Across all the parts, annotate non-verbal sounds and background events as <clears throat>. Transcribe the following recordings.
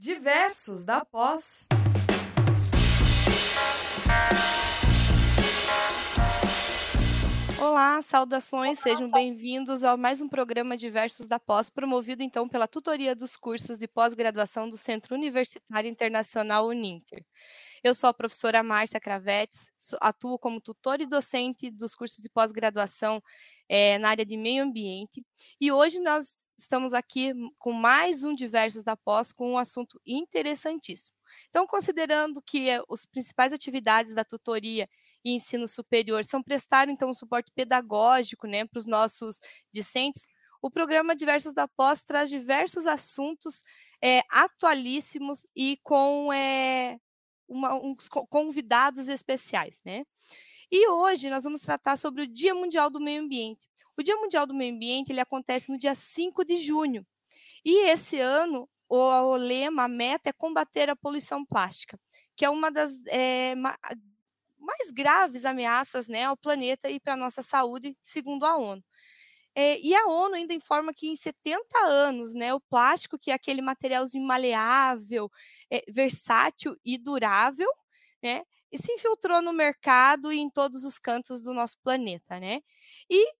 Diversos da Pós. Olá, saudações, sejam bem-vindos a mais um programa Diversos da Pós, promovido então pela tutoria dos cursos de pós-graduação do Centro Universitário Internacional Uninter. Eu sou a professora Márcia Cravetes, atuo como tutor e docente dos cursos de pós-graduação é, na área de meio ambiente. E hoje nós estamos aqui com mais um Diversos da Pós, com um assunto interessantíssimo. Então, considerando que as principais atividades da tutoria e ensino superior são prestar, então, um suporte pedagógico né, para os nossos discentes, o programa Diversos da Pós traz diversos assuntos é, atualíssimos e com é, uma, uns convidados especiais, né? E hoje nós vamos tratar sobre o Dia Mundial do Meio Ambiente. O Dia Mundial do Meio Ambiente ele acontece no dia 5 de junho. E esse ano o, o lema, a meta é combater a poluição plástica, que é uma das é, ma, mais graves ameaças né, ao planeta e para a nossa saúde, segundo a ONU. É, e a ONU ainda informa que em 70 anos, né, o plástico, que é aquele materialzinho maleável, é, versátil e durável, né, e se infiltrou no mercado e em todos os cantos do nosso planeta, né? E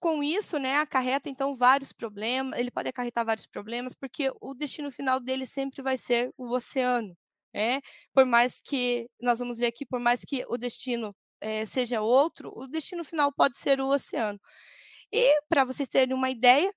com isso, né, acarreta então vários problemas, ele pode acarretar vários problemas, porque o destino final dele sempre vai ser o oceano, né? Por mais que, nós vamos ver aqui, por mais que o destino é, seja outro, o destino final pode ser o oceano. E, para vocês terem uma ideia,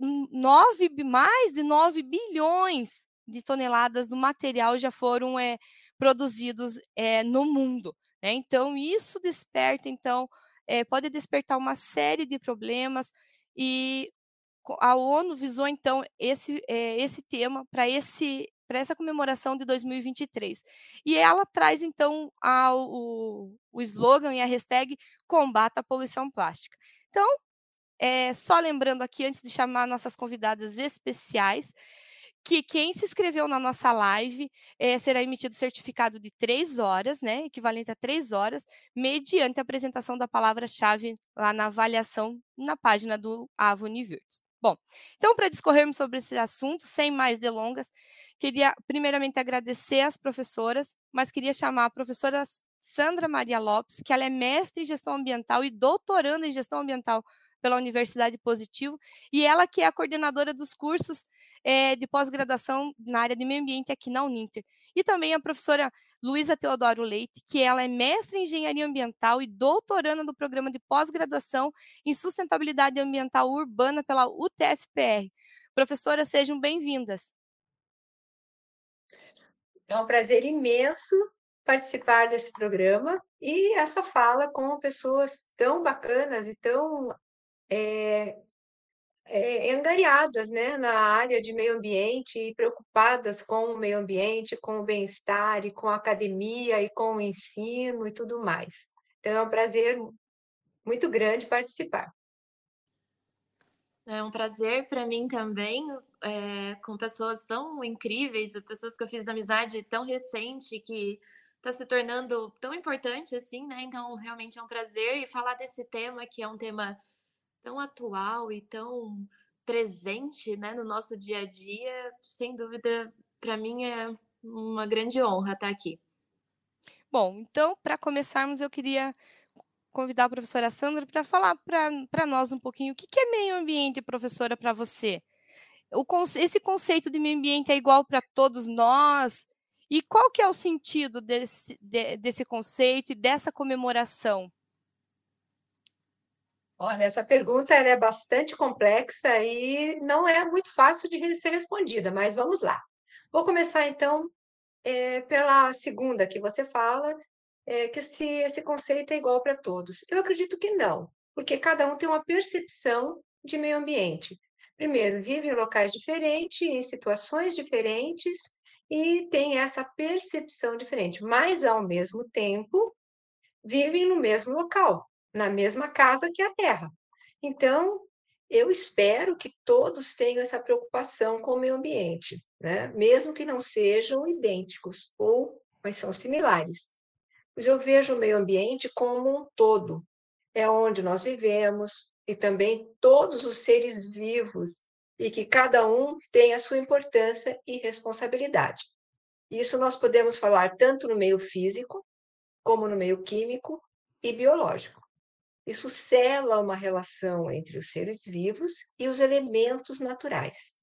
9, mais de 9 bilhões de toneladas do material já foram é, produzidos é, no mundo. Né? Então, isso desperta, então, é, pode despertar uma série de problemas e a ONU visou, então, esse, esse tema para esse para essa comemoração de 2023. E ela traz, então, ao, o, o slogan e a hashtag Combata a Poluição Plástica. Então, é, só lembrando aqui, antes de chamar nossas convidadas especiais, que quem se inscreveu na nossa live é, será emitido certificado de três horas, né, equivalente a três horas, mediante a apresentação da palavra-chave lá na avaliação na página do Avo Universo. Bom, então, para discorrermos sobre esse assunto, sem mais delongas, queria primeiramente agradecer às professoras, mas queria chamar a professora Sandra Maria Lopes, que ela é mestre em gestão ambiental e doutoranda em gestão ambiental pela Universidade Positivo, e ela que é a coordenadora dos cursos é, de pós-graduação na área de meio ambiente aqui na Uninter. E também a professora Luísa Teodoro Leite, que ela é mestre em engenharia ambiental e doutoranda do programa de pós-graduação em sustentabilidade ambiental urbana pela UTFPR. Professora, sejam bem-vindas. É um prazer imenso participar desse programa e essa fala com pessoas tão bacanas e tão é, é, angariadas né, na área de meio ambiente e preocupadas com o meio ambiente, com o bem-estar e com a academia e com o ensino e tudo mais. Então é um prazer muito grande participar. É um prazer para mim também, é, com pessoas tão incríveis, pessoas que eu fiz amizade tão recente, que está se tornando tão importante assim, né? Então, realmente é um prazer e falar desse tema, que é um tema tão atual e tão presente né, no nosso dia a dia, sem dúvida, para mim é uma grande honra estar aqui. Bom, então, para começarmos, eu queria convidar a professora Sandra para falar para nós um pouquinho o que, que é meio ambiente, professora, para você. O, esse conceito de meio ambiente é igual para todos nós? E qual que é o sentido desse, de, desse conceito e dessa comemoração? Olha, essa pergunta é bastante complexa e não é muito fácil de ser respondida, mas vamos lá. Vou começar então é, pela segunda que você fala, é, que se esse conceito é igual para todos. Eu acredito que não, porque cada um tem uma percepção de meio ambiente. Primeiro, vive em locais diferentes, em situações diferentes e tem essa percepção diferente, mas ao mesmo tempo vivem no mesmo local na mesma casa que a Terra. Então, eu espero que todos tenham essa preocupação com o meio ambiente, né? mesmo que não sejam idênticos, ou mas são similares. Mas eu vejo o meio ambiente como um todo, é onde nós vivemos e também todos os seres vivos e que cada um tem a sua importância e responsabilidade. Isso nós podemos falar tanto no meio físico, como no meio químico e biológico. Isso sela uma relação entre os seres vivos e os elementos naturais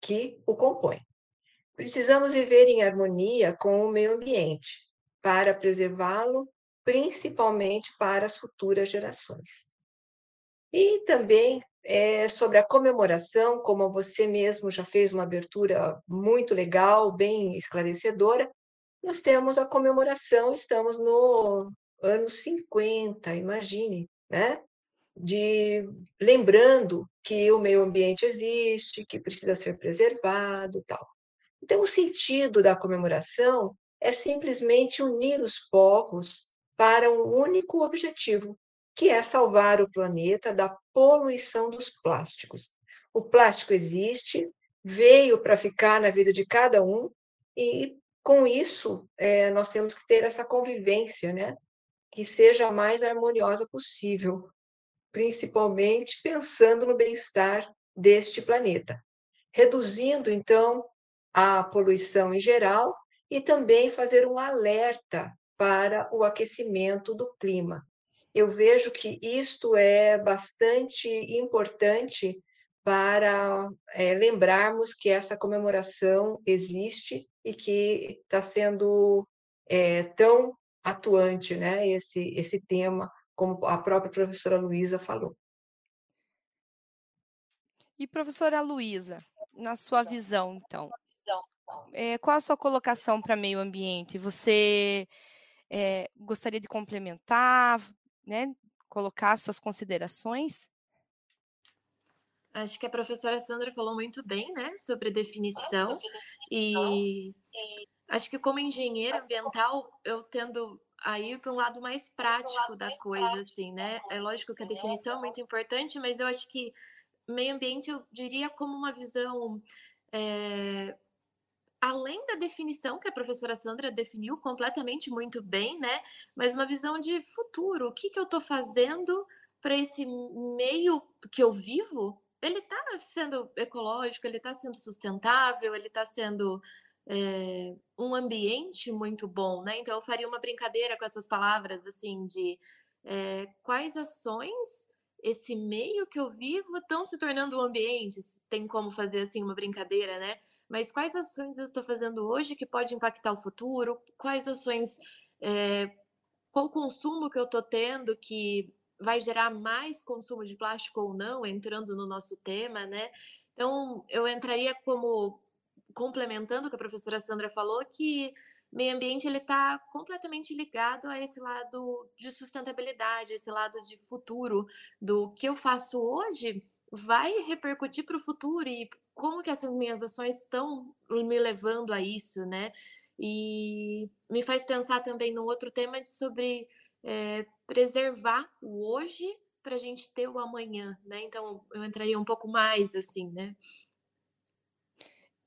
que o compõem. Precisamos viver em harmonia com o meio ambiente para preservá-lo, principalmente para as futuras gerações. E também é, sobre a comemoração, como você mesmo já fez uma abertura muito legal, bem esclarecedora, nós temos a comemoração, estamos no ano 50, imagine, né? De lembrando que o meio ambiente existe, que precisa ser preservado, tal. Então, o sentido da comemoração é simplesmente unir os povos para um único objetivo, que é salvar o planeta da poluição dos plásticos. O plástico existe, veio para ficar na vida de cada um, e com isso é, nós temos que ter essa convivência, né? Que seja a mais harmoniosa possível, principalmente pensando no bem-estar deste planeta, reduzindo então a poluição em geral e também fazer um alerta para o aquecimento do clima. Eu vejo que isto é bastante importante para é, lembrarmos que essa comemoração existe e que está sendo é, tão atuante, né, esse, esse tema, como a própria professora Luísa falou. E professora Luísa, na sua visão, então, é, qual a sua colocação para meio ambiente? Você é, gostaria de complementar? né, colocar suas considerações? Acho que a professora Sandra falou muito bem, né, sobre definição e acho que como engenheiro ambiental eu tendo a ir para um lado mais prático da coisa, assim, né? É lógico que a definição é muito importante, mas eu acho que meio ambiente eu diria como uma visão é, além da definição que a professora Sandra definiu completamente muito bem, né? Mas uma visão de futuro. O que, que eu estou fazendo para esse meio que eu vivo? Ele está sendo ecológico, ele está sendo sustentável, ele está sendo é, um ambiente muito bom, né? Então eu faria uma brincadeira com essas palavras assim de é, quais ações esse meio que eu vivo estão se tornando um ambiente, tem como fazer assim uma brincadeira, né? Mas quais ações eu estou fazendo hoje que pode impactar o futuro? Quais ações, é, qual consumo que eu estou tendo que vai gerar mais consumo de plástico ou não, entrando no nosso tema, né? Então, eu entraria como complementando o que a professora Sandra falou, que meio ambiente ele está completamente ligado a esse lado de sustentabilidade, esse lado de futuro do que eu faço hoje vai repercutir para o futuro e como que essas minhas ações estão me levando a isso, né? E me faz pensar também no outro tema sobre é, preservar o hoje para a gente ter o amanhã, né? Então eu entraria um pouco mais assim, né?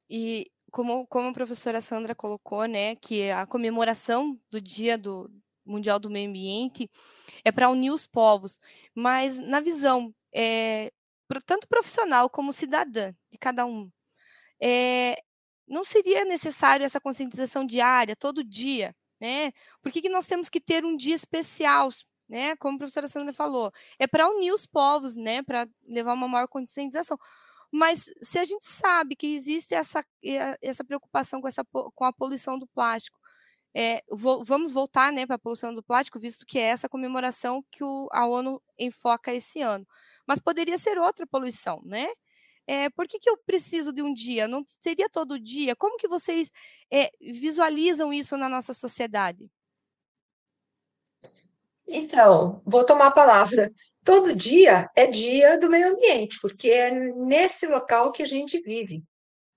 E como, como a professora Sandra colocou, né, que a comemoração do Dia do Mundial do Meio Ambiente é para unir os povos, mas na visão é, tanto profissional como cidadã de cada um, é, não seria necessário essa conscientização diária, todo dia, né? Por que, que nós temos que ter um dia especial, né? Como a professora Sandra falou, é para unir os povos, né? Para levar uma maior conscientização. Mas se a gente sabe que existe essa, essa preocupação com, essa, com a poluição do plástico, é, vamos voltar né, para a poluição do plástico, visto que é essa comemoração que o, a ONU enfoca esse ano. Mas poderia ser outra poluição, né? É, por que, que eu preciso de um dia? Não seria todo dia? Como que vocês é, visualizam isso na nossa sociedade? Então, vou tomar a palavra todo dia é dia do meio ambiente, porque é nesse local que a gente vive,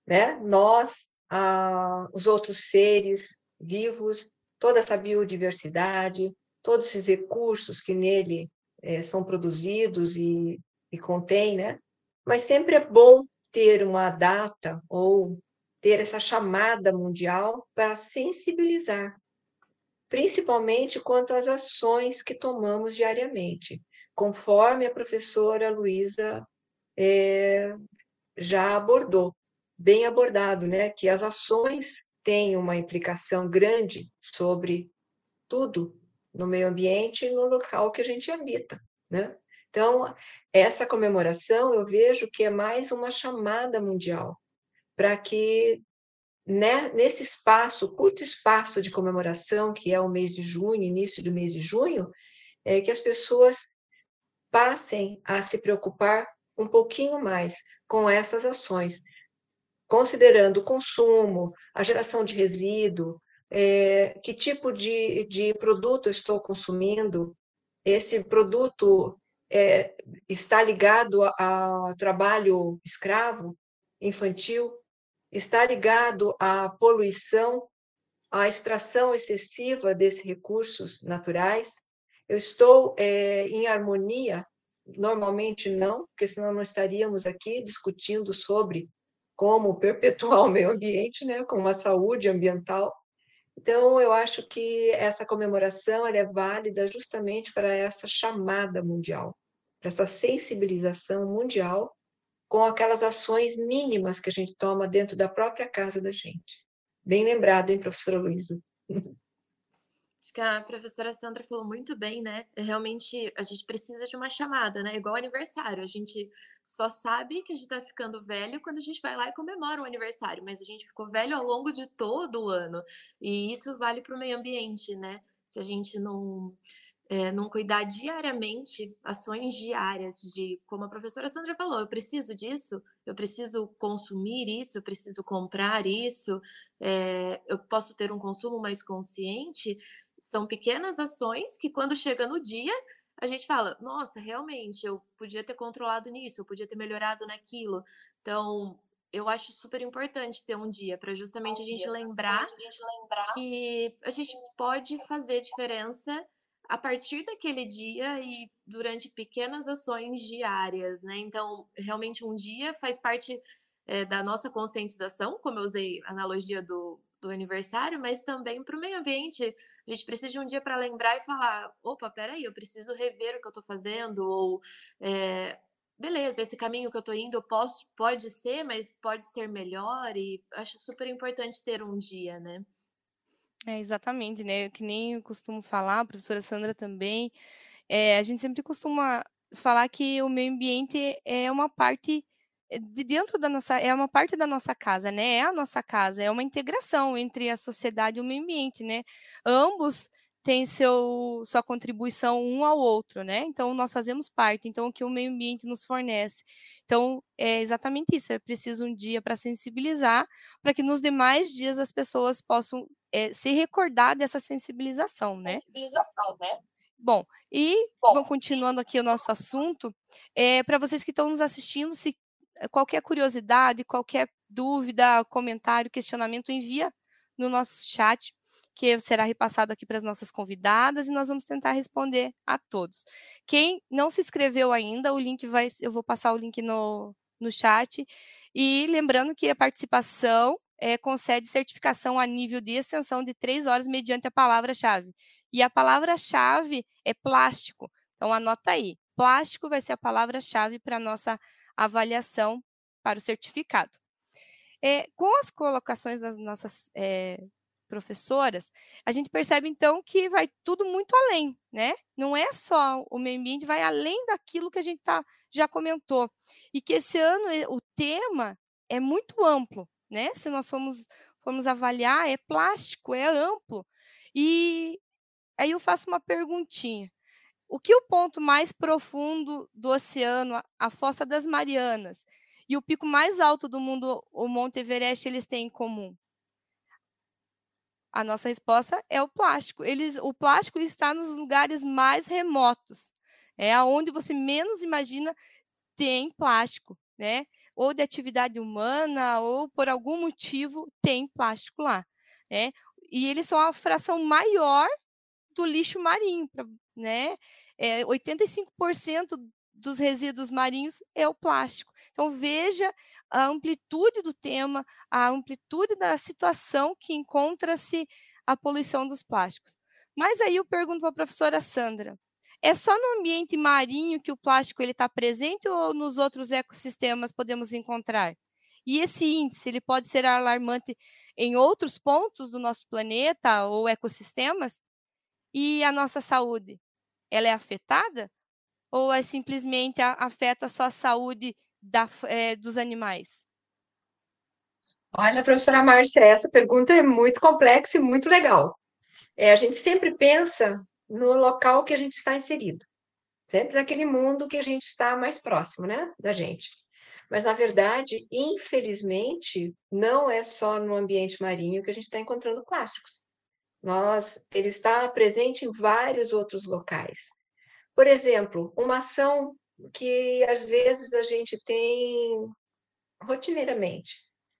né? Nós, ah, os outros seres vivos, toda essa biodiversidade, todos esses recursos que nele é, são produzidos e, e contém, né? Mas sempre é bom ter uma data ou ter essa chamada mundial para sensibilizar, principalmente quanto às ações que tomamos diariamente conforme a professora Luísa é, já abordou, bem abordado, né? Que as ações têm uma implicação grande sobre tudo no meio ambiente e no local que a gente habita, né? Então, essa comemoração eu vejo que é mais uma chamada mundial para que né, nesse espaço, curto espaço de comemoração, que é o mês de junho, início do mês de junho, é que as pessoas passem a se preocupar um pouquinho mais com essas ações, considerando o consumo, a geração de resíduo, é, que tipo de, de produto estou consumindo, esse produto é, está ligado ao trabalho escravo, infantil, está ligado à poluição, à extração excessiva desses recursos naturais. Eu estou é, em harmonia? Normalmente não, porque senão não estaríamos aqui discutindo sobre como perpetuar <laughs> o meio ambiente, né, com uma saúde ambiental. Então, eu acho que essa comemoração é válida justamente para essa chamada mundial, para essa sensibilização mundial com aquelas ações mínimas que a gente toma dentro da própria casa da gente. Bem lembrado, hein, professora Luísa? <laughs> Acho que a professora Sandra falou muito bem, né? É realmente, a gente precisa de uma chamada, né? Igual aniversário. A gente só sabe que a gente tá ficando velho quando a gente vai lá e comemora o aniversário, mas a gente ficou velho ao longo de todo o ano. E isso vale para o meio ambiente, né? Se a gente não é, não cuidar diariamente, ações diárias de, como a professora Sandra falou, eu preciso disso, eu preciso consumir isso, eu preciso comprar isso, é, eu posso ter um consumo mais consciente. São pequenas ações que, quando chega no dia, a gente fala: nossa, realmente, eu podia ter controlado nisso, eu podia ter melhorado naquilo. Então, eu acho super importante ter um dia para justamente um a, gente lembrar a gente lembrar que a gente pode fazer diferença a partir daquele dia e durante pequenas ações diárias, né? Então, realmente um dia faz parte é, da nossa conscientização, como eu usei a analogia do, do aniversário, mas também para o meio ambiente. A gente precisa de um dia para lembrar e falar: opa, peraí, eu preciso rever o que eu estou fazendo, ou é, beleza, esse caminho que eu estou indo posso, pode ser, mas pode ser melhor, e acho super importante ter um dia, né? É, exatamente, né? Que nem eu costumo falar, a professora Sandra também, é, a gente sempre costuma falar que o meio ambiente é uma parte de dentro da nossa, é uma parte da nossa casa, né? É a nossa casa, é uma integração entre a sociedade e o meio ambiente, né? Ambos têm seu, sua contribuição um ao outro, né? Então, nós fazemos parte, então, o que o meio ambiente nos fornece. Então, é exatamente isso, é preciso um dia para sensibilizar, para que nos demais dias as pessoas possam é, se recordar dessa sensibilização, né? Sensibilização, né? Bom, e Bom, continuando aqui o nosso assunto, é, para vocês que estão nos assistindo, se eh, qualquer curiosidade, qualquer dúvida, comentário, questionamento, envia no nosso chat, que será repassado aqui para as nossas convidadas e nós vamos tentar responder a todos. Quem não se inscreveu ainda, o link vai, eu vou passar o link no, no chat. E lembrando que a participação é, concede certificação a nível de extensão de três horas mediante a palavra-chave. E a palavra-chave é plástico. Então, anota aí. Plástico vai ser a palavra-chave para a nossa avaliação para o certificado. É, com as colocações das nossas é, professoras, a gente percebe então que vai tudo muito além, né? Não é só o meio ambiente, vai além daquilo que a gente tá, já comentou. E que esse ano o tema é muito amplo, né? Se nós formos, formos avaliar, é plástico, é amplo. E aí eu faço uma perguntinha. O que o ponto mais profundo do oceano, a Fossa das Marianas, e o pico mais alto do mundo, o Monte Everest, eles têm em comum? A nossa resposta é o plástico. Eles, o plástico está nos lugares mais remotos. É aonde você menos imagina tem plástico, né? ou de atividade humana, ou por algum motivo tem plástico lá, né? E eles são a fração maior do lixo marinho, né? É, 85% dos resíduos marinhos é o plástico. Então, veja a amplitude do tema, a amplitude da situação que encontra-se a poluição dos plásticos. Mas aí eu pergunto para a professora Sandra, É só no ambiente marinho que o plástico ele está presente ou nos outros ecossistemas podemos encontrar? E esse índice ele pode ser alarmante em outros pontos do nosso planeta ou ecossistemas? E a nossa saúde, ela é afetada? Ou é simplesmente afeta só a saúde da, é, dos animais? Olha, professora Márcia, essa pergunta é muito complexa e muito legal. É, a gente sempre pensa no local que a gente está inserido, sempre naquele mundo que a gente está mais próximo, né, da gente. Mas, na verdade, infelizmente, não é só no ambiente marinho que a gente está encontrando plásticos. Nós, ele está presente em vários outros locais. Por exemplo, uma ação que às vezes a gente tem rotineiramente,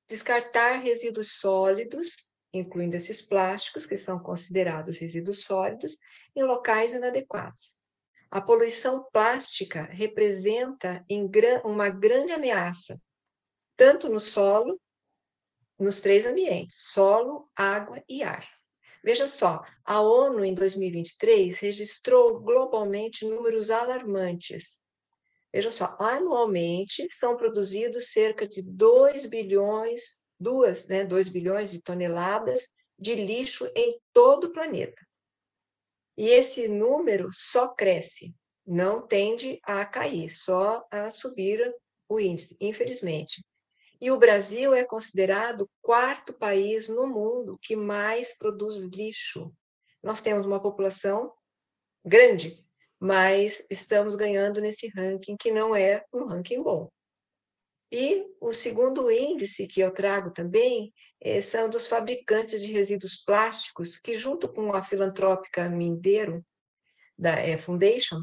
descartar resíduos sólidos, incluindo esses plásticos, que são considerados resíduos sólidos, em locais inadequados. A poluição plástica representa uma grande ameaça, tanto no solo, nos três ambientes: solo, água e ar. Veja só, a ONU em 2023 registrou globalmente números alarmantes. Veja só, anualmente são produzidos cerca de 2 bilhões, duas, né, 2 bilhões de toneladas de lixo em todo o planeta. E esse número só cresce, não tende a cair, só a subir o índice, infelizmente. E o Brasil é considerado o quarto país no mundo que mais produz lixo. Nós temos uma população grande, mas estamos ganhando nesse ranking que não é um ranking bom. E o segundo índice que eu trago também é, são dos fabricantes de resíduos plásticos, que, junto com a filantrópica Mindeiro, da é, Foundation,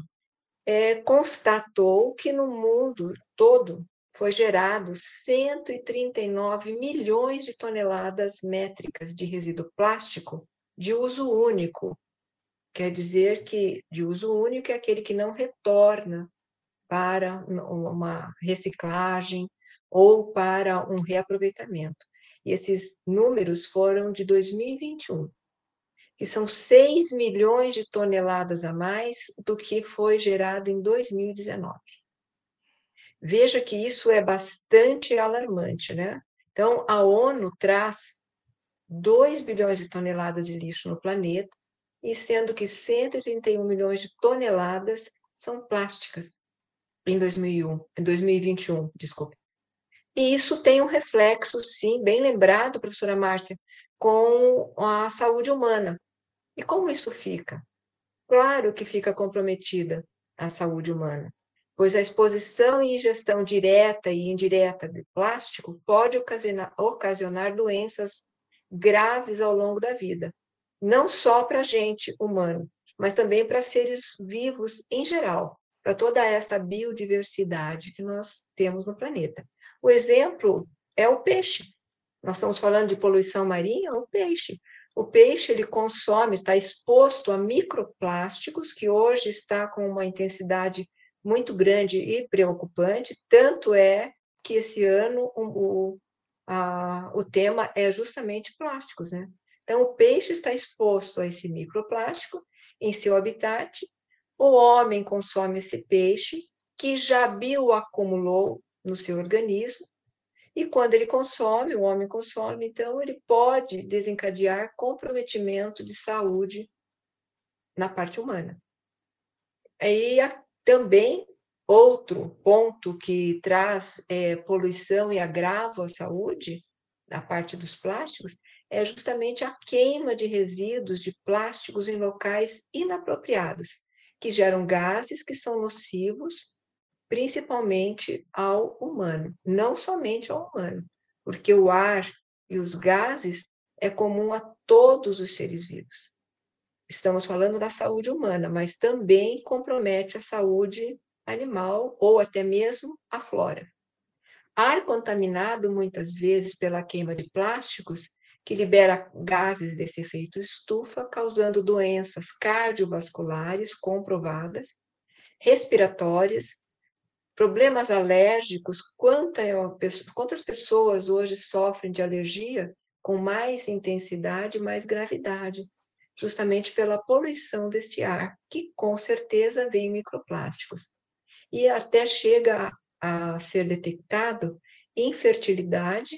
é, constatou que no mundo todo foi gerado 139 milhões de toneladas métricas de resíduo plástico de uso único. Quer dizer que de uso único é aquele que não retorna para uma reciclagem ou para um reaproveitamento. E esses números foram de 2021, que são 6 milhões de toneladas a mais do que foi gerado em 2019. Veja que isso é bastante alarmante, né? Então, a ONU traz 2 bilhões de toneladas de lixo no planeta, e sendo que 131 milhões de toneladas são plásticas em 2001, em 2021, desculpe. E isso tem um reflexo, sim, bem lembrado, professora Márcia, com a saúde humana. E como isso fica? Claro que fica comprometida a saúde humana, pois a exposição e ingestão direta e indireta de plástico pode ocasionar, ocasionar doenças graves ao longo da vida, não só para a gente humano, mas também para seres vivos em geral, para toda esta biodiversidade que nós temos no planeta. O exemplo é o peixe. Nós estamos falando de poluição marinha, o peixe. O peixe ele consome, está exposto a microplásticos, que hoje está com uma intensidade muito grande e preocupante. Tanto é que esse ano o, a, o tema é justamente plásticos, né? Então, o peixe está exposto a esse microplástico em seu habitat. O homem consome esse peixe, que já bioacumulou no seu organismo, e quando ele consome, o homem consome, então ele pode desencadear comprometimento de saúde na parte humana. Aí também outro ponto que traz é, poluição e agravo à saúde, na parte dos plásticos, é justamente a queima de resíduos de plásticos em locais inapropriados, que geram gases que são nocivos principalmente ao humano, não somente ao humano, porque o ar e os gases é comum a todos os seres vivos. Estamos falando da saúde humana, mas também compromete a saúde animal ou até mesmo a flora. Ar contaminado muitas vezes pela queima de plásticos, que libera gases desse efeito estufa, causando doenças cardiovasculares comprovadas, respiratórias Problemas alérgicos, quantas pessoas hoje sofrem de alergia com mais intensidade, mais gravidade? Justamente pela poluição deste ar, que com certeza vem microplásticos. E até chega a ser detectado infertilidade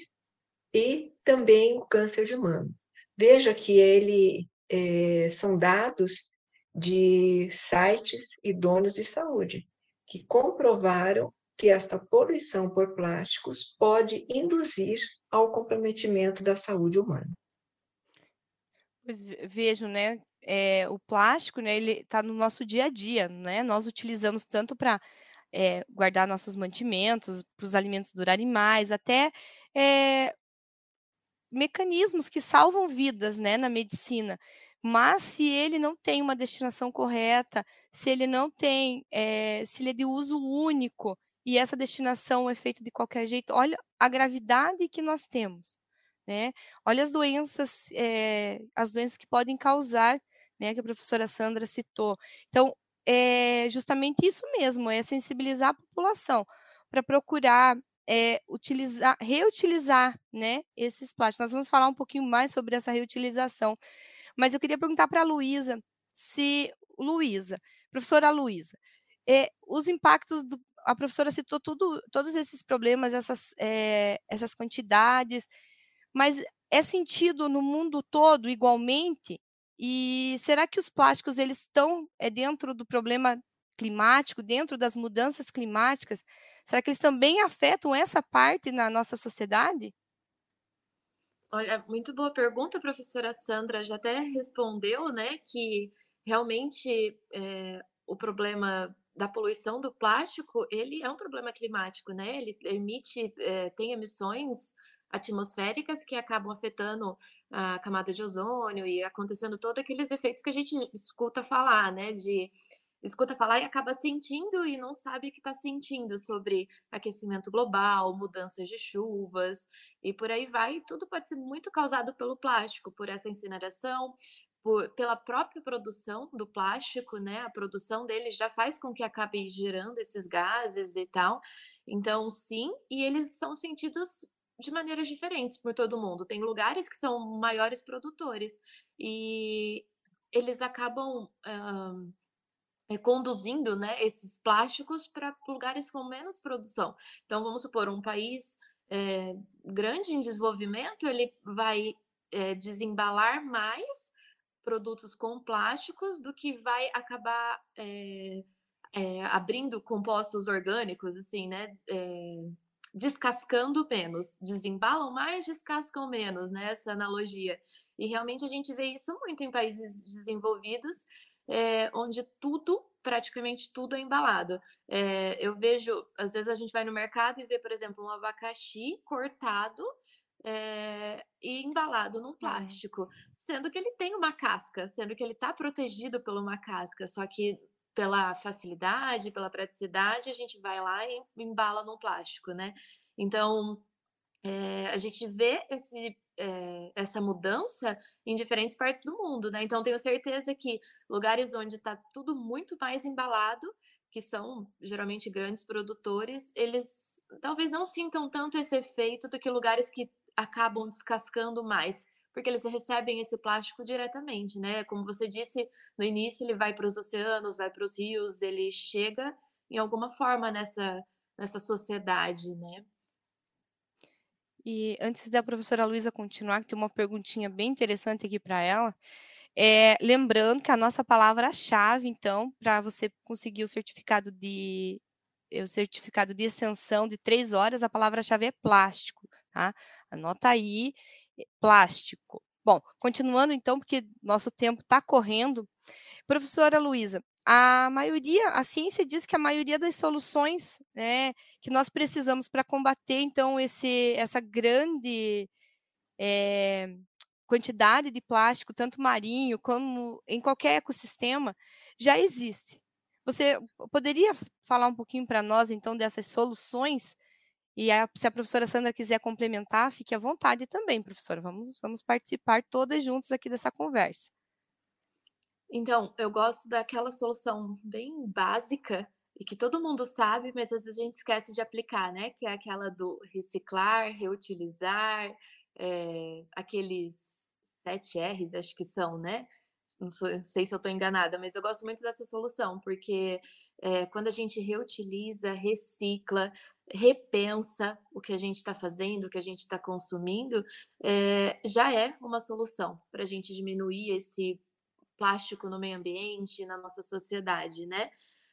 e também o câncer de mama. Veja que ele é, são dados de sites e donos de saúde que comprovaram que esta poluição por plásticos pode induzir ao comprometimento da saúde humana. Pois vejo, né? É, o plástico, né? Ele está no nosso dia a dia, né? Nós utilizamos tanto para é, guardar nossos mantimentos, para os alimentos durarem mais, até é, mecanismos que salvam vidas, né, na medicina. Mas se ele não tem uma destinação correta, se ele não tem, se ele é de uso único e essa destinação é feita de qualquer jeito, olha a gravidade que nós temos, né? Olha as doenças, é, as doenças que podem causar, né, que a professora Sandra citou. Então, é justamente isso mesmo, é sensibilizar a população para procurar é, utilizar, reutilizar, né, esses plásticos. Nós vamos falar um pouquinho mais sobre essa reutilização. Mas eu queria perguntar para a Luísa, se Luísa, professora Luísa, é, os impactos do, a professora citou tudo, todos esses problemas, essas, é, essas quantidades, mas é sentido no mundo todo igualmente? E será que os plásticos eles estão é, dentro do problema climático, dentro das mudanças climáticas? Será que eles também afetam essa parte na nossa sociedade? Olha, muito boa pergunta, professora Sandra. Já até respondeu, né, que realmente é, o problema da poluição do plástico, ele é um problema climático, né? Ele emite, é, tem emissões atmosféricas que acabam afetando a camada de ozônio e acontecendo todos aqueles efeitos que a gente escuta falar, né? De escuta falar e acaba sentindo e não sabe o que está sentindo sobre aquecimento global, mudanças de chuvas e por aí vai. Tudo pode ser muito causado pelo plástico, por essa incineração, por, pela própria produção do plástico, né? A produção dele já faz com que acabe gerando esses gases e tal. Então, sim, e eles são sentidos de maneiras diferentes por todo mundo. Tem lugares que são maiores produtores e eles acabam uh, é, conduzindo né, esses plásticos para lugares com menos produção. Então, vamos supor, um país é, grande em desenvolvimento, ele vai é, desembalar mais produtos com plásticos do que vai acabar abrindo compostos orgânicos, assim, né? Descascando menos, desembalam mais, descascam menos, né? Essa analogia. E realmente a gente vê isso muito em países desenvolvidos, é, onde tudo, praticamente tudo é embalado. É, eu vejo, às vezes a gente vai no mercado e vê, por exemplo, um abacaxi cortado é, e embalado num plástico, sendo que ele tem uma casca, sendo que ele está protegido por uma casca, só que pela facilidade, pela praticidade, a gente vai lá e embala num plástico, né? Então, é, a gente vê esse é, essa mudança em diferentes partes do mundo, né? Então tenho certeza que lugares onde está tudo muito mais embalado, que são geralmente grandes produtores, eles talvez não sintam tanto esse efeito do que lugares que acabam descascando mais, porque eles recebem esse plástico diretamente, né? Como você disse no início, ele vai para os oceanos, vai para os rios, ele chega em alguma forma nessa nessa sociedade, né? E antes da professora Luísa continuar, que tem uma perguntinha bem interessante aqui para ela. É, lembrando que a nossa palavra-chave, então, para você conseguir o certificado de o certificado de extensão de três horas, a palavra-chave é plástico, tá? Anota aí, plástico. Bom, continuando então, porque nosso tempo está correndo. Professora Luísa, a maioria, a ciência diz que a maioria das soluções né, que nós precisamos para combater, então, esse, essa grande é, quantidade de plástico, tanto marinho como em qualquer ecossistema, já existe. Você poderia falar um pouquinho para nós, então, dessas soluções? E a, se a professora Sandra quiser complementar, fique à vontade também, professora. Vamos, vamos participar todas juntos aqui dessa conversa. Então, eu gosto daquela solução bem básica e que todo mundo sabe, mas às vezes a gente esquece de aplicar, né? Que é aquela do reciclar, reutilizar, é, aqueles sete R's, acho que são, né? não, sou, não sei se eu estou enganada, mas eu gosto muito dessa solução, porque é, quando a gente reutiliza, recicla, repensa o que a gente está fazendo, o que a gente está consumindo, é, já é uma solução para a gente diminuir esse plástico no meio ambiente, na nossa sociedade, né?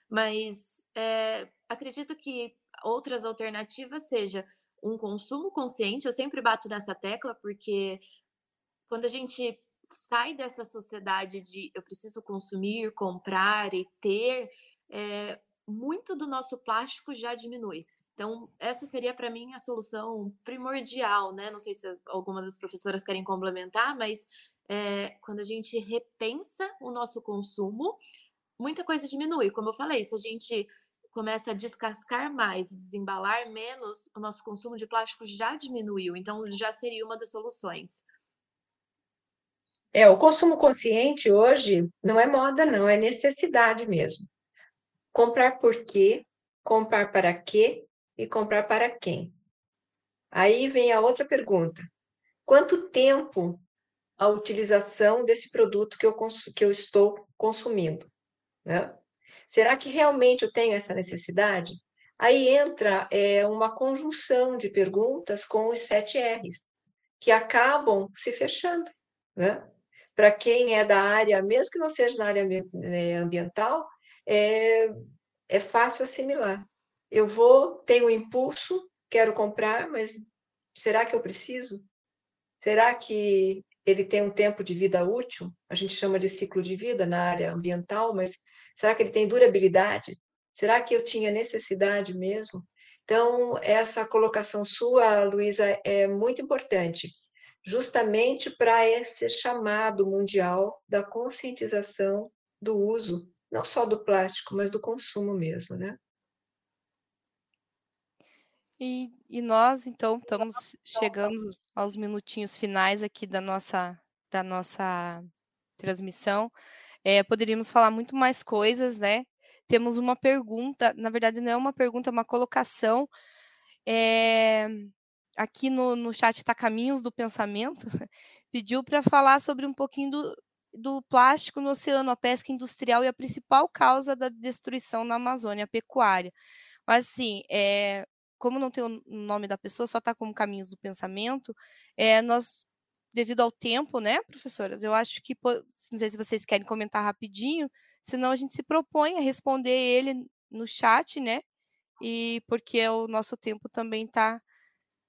Mas é, acredito que outras alternativas seja um consumo consciente. Eu sempre bato nessa tecla porque quando a gente sai dessa sociedade de eu preciso consumir, comprar e ter, é, muito do nosso plástico já diminui. Então, essa seria para mim a solução primordial, né? Não sei se alguma das professoras querem complementar, mas é, quando a gente repensa o nosso consumo, muita coisa diminui. Como eu falei, se a gente começa a descascar mais e desembalar menos, o nosso consumo de plástico já diminuiu. Então, já seria uma das soluções. É, o consumo consciente hoje não é moda, não, é necessidade mesmo. Comprar por quê, comprar para quê e comprar para quem. Aí vem a outra pergunta: quanto tempo a utilização desse produto que eu, que eu estou consumindo? Né? Será que realmente eu tenho essa necessidade? Aí entra é, uma conjunção de perguntas com os sete R's, que acabam se fechando. Né? Para quem é da área, mesmo que não seja na área né, ambiental, é, é fácil assimilar. Eu vou, tenho um impulso, quero comprar, mas será que eu preciso? Será que ele tem um tempo de vida útil? A gente chama de ciclo de vida na área ambiental, mas será que ele tem durabilidade? Será que eu tinha necessidade mesmo? Então, essa colocação sua, Luísa, é muito importante, justamente para esse chamado mundial da conscientização do uso, não só do plástico, mas do consumo mesmo, né? E, e nós, então, estamos chegando aos minutinhos finais aqui da nossa, da nossa transmissão. É, poderíamos falar muito mais coisas, né? Temos uma pergunta, na verdade, não é uma pergunta, é uma colocação. É, aqui no, no chat está Caminhos do Pensamento, <laughs> pediu para falar sobre um pouquinho do, do plástico no oceano, a pesca industrial e a principal causa da destruição na Amazônia, a pecuária. Mas, assim, é, como não tem o nome da pessoa, só está como caminhos do pensamento, é, nós, devido ao tempo, né, professoras, eu acho que, não sei se vocês querem comentar rapidinho, senão a gente se propõe a responder ele no chat, né, e porque o nosso tempo também está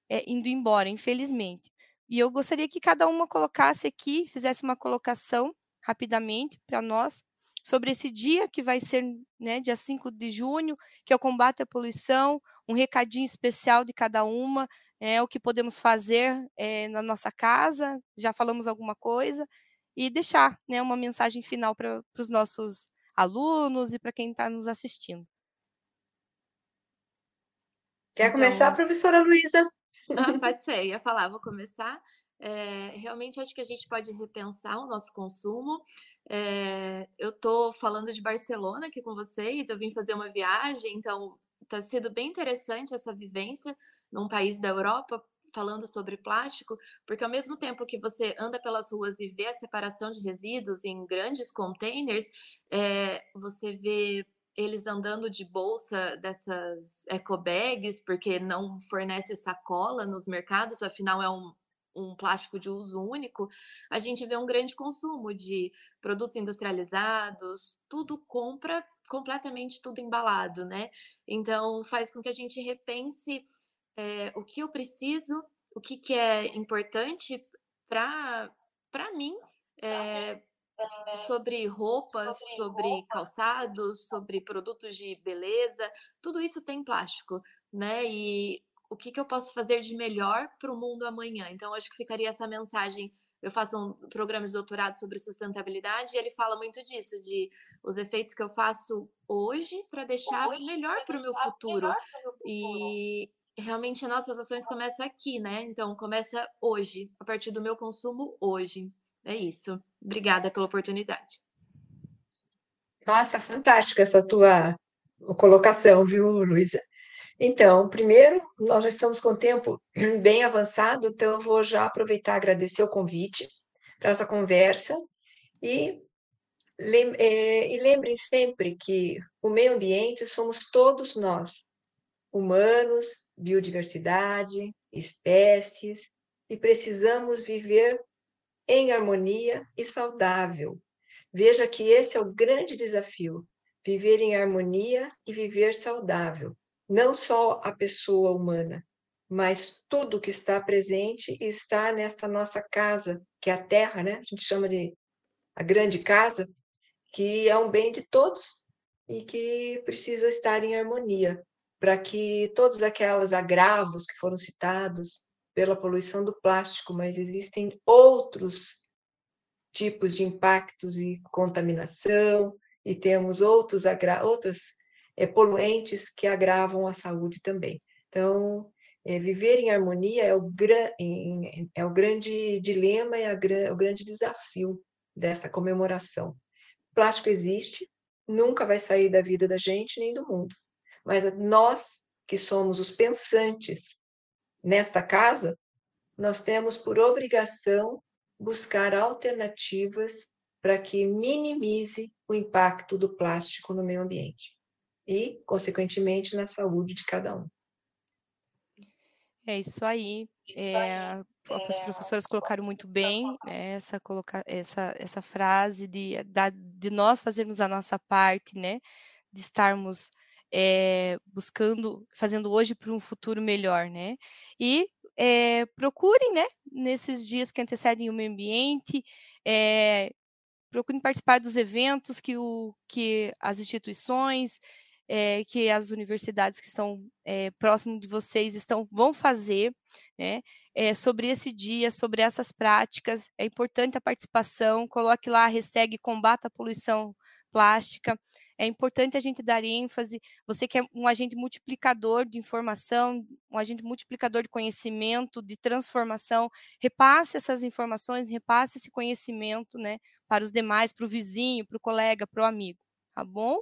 é, indo embora, infelizmente. E eu gostaria que cada uma colocasse aqui, fizesse uma colocação rapidamente para nós, sobre esse dia que vai ser, né, dia 5 de junho, que é o combate à poluição, um recadinho especial de cada uma, é, o que podemos fazer é, na nossa casa, já falamos alguma coisa, e deixar né, uma mensagem final para os nossos alunos e para quem está nos assistindo. Quer então, começar, professora Luísa? Ah, <laughs> pode ser, ia falar, vou começar. É, realmente acho que a gente pode repensar o nosso consumo. É, eu estou falando de Barcelona aqui com vocês, eu vim fazer uma viagem, então está sendo bem interessante essa vivência num país da Europa falando sobre plástico, porque ao mesmo tempo que você anda pelas ruas e vê a separação de resíduos em grandes containers, é, você vê eles andando de bolsa dessas eco bags, porque não fornece sacola nos mercados, afinal é um, um plástico de uso único, a gente vê um grande consumo de produtos industrializados, tudo compra completamente tudo embalado, né? Então faz com que a gente repense é, o que eu preciso, o que, que é importante para mim. É, sobre roupas, sobre calçados, sobre produtos de beleza, tudo isso tem plástico, né? E o que, que eu posso fazer de melhor para o mundo amanhã. Então, acho que ficaria essa mensagem. Eu faço um programa de doutorado sobre sustentabilidade e ele fala muito disso, de os efeitos que eu faço hoje para deixar hoje, melhor para o meu, futuro. E realmente nossas ações começam aqui, né? Então, começa hoje, a partir do meu consumo hoje. É isso. Obrigada pela oportunidade. Nossa, fantástica essa tua colocação, viu, Luísa? Então, primeiro, nós já estamos com o tempo <clears throat> bem avançado, então eu vou já aproveitar e agradecer o convite para essa conversa e É, e lembre sempre que o meio ambiente somos todos nós, humanos, biodiversidade, espécies, e precisamos viver em harmonia e saudável. Veja que esse é o grande desafio: viver em harmonia e viver saudável. Não só a pessoa humana, mas tudo que está presente está nesta nossa casa, que é a Terra, né? A gente chama de a grande casa, que é um bem de todos e que precisa estar em harmonia, para que todos aqueles agravos que foram citados pela poluição do plástico, mas existem outros tipos de impactos e contaminação, e temos outros outras é, poluentes que agravam a saúde também. Então, é, viver em harmonia é o, é o grande dilema e a, o grande desafio dessa comemoração plástico existe, nunca vai sair da vida da gente nem do mundo. Mas nós, que somos os pensantes nesta casa, nós temos por obrigação buscar alternativas para que minimize o impacto do plástico no meio ambiente e, consequentemente, na saúde de cada um. É isso aí. É, as professoras colocaram muito bem né, essa, essa, essa frase de, de nós fazermos a nossa parte, né? De estarmos é, buscando, fazendo hoje para um futuro melhor, né? E é, procurem, né? Nesses dias que antecedem o meio ambiente, é, procurem participar dos eventos que, o, que as instituições, é, que as universidades que estão é, próximo de vocês estão vão fazer, né? É, sobre esse dia, sobre essas práticas. É importante a participação. Coloque lá a hashtag combata a poluição plástica. É importante a gente dar ênfase. Você que é um agente multiplicador de informação, um agente multiplicador de conhecimento, de transformação, repasse essas informações, repasse esse conhecimento, né, para os demais, para o vizinho, para o colega, para o amigo tá bom?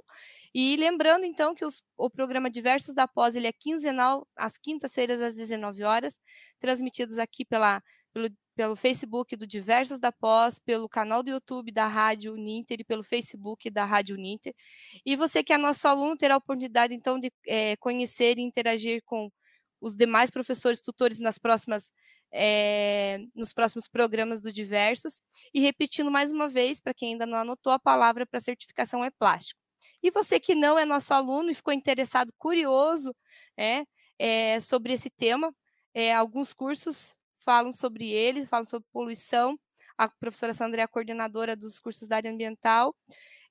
E lembrando, então, que os, o programa Diversos da Pós, ele é quinzenal, às quintas-feiras, às 19 horas, transmitidos aqui pela, pelo, pelo Facebook do Diversos da Pós, pelo canal do YouTube da Rádio Uninter e pelo Facebook da Rádio Uninter. E você que é nosso aluno terá a oportunidade, então, de é, conhecer e interagir com os demais professores tutores nas próximas é, nos próximos programas do Diversos. E repetindo mais uma vez, para quem ainda não anotou, a palavra para certificação é plástico. E você que não é nosso aluno e ficou interessado, curioso é, é sobre esse tema, é, alguns cursos falam sobre ele, falam sobre poluição. A professora Sandra é a coordenadora dos cursos da área ambiental.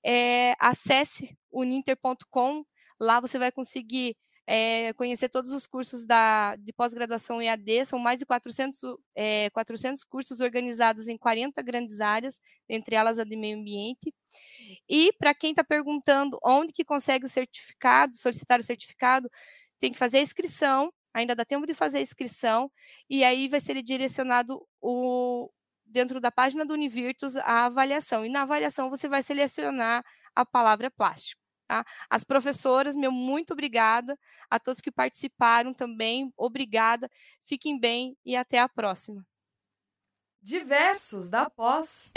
É, acesse uninter.com, lá você vai conseguir é, conhecer todos os cursos da, de pós-graduação EAD, são mais de 400, é, 400 cursos organizados em 40 grandes áreas, entre elas a de meio ambiente. E para quem está perguntando onde que consegue o certificado, solicitar o certificado, tem que fazer a inscrição, ainda dá tempo de fazer a inscrição, e aí vai ser direcionado o, dentro da página do Univirtus a avaliação. E na avaliação você vai selecionar a palavra plástico. Tá? As professoras, meu muito obrigada. A todos que participaram também, obrigada. Fiquem bem e até a próxima. Diversos da pós.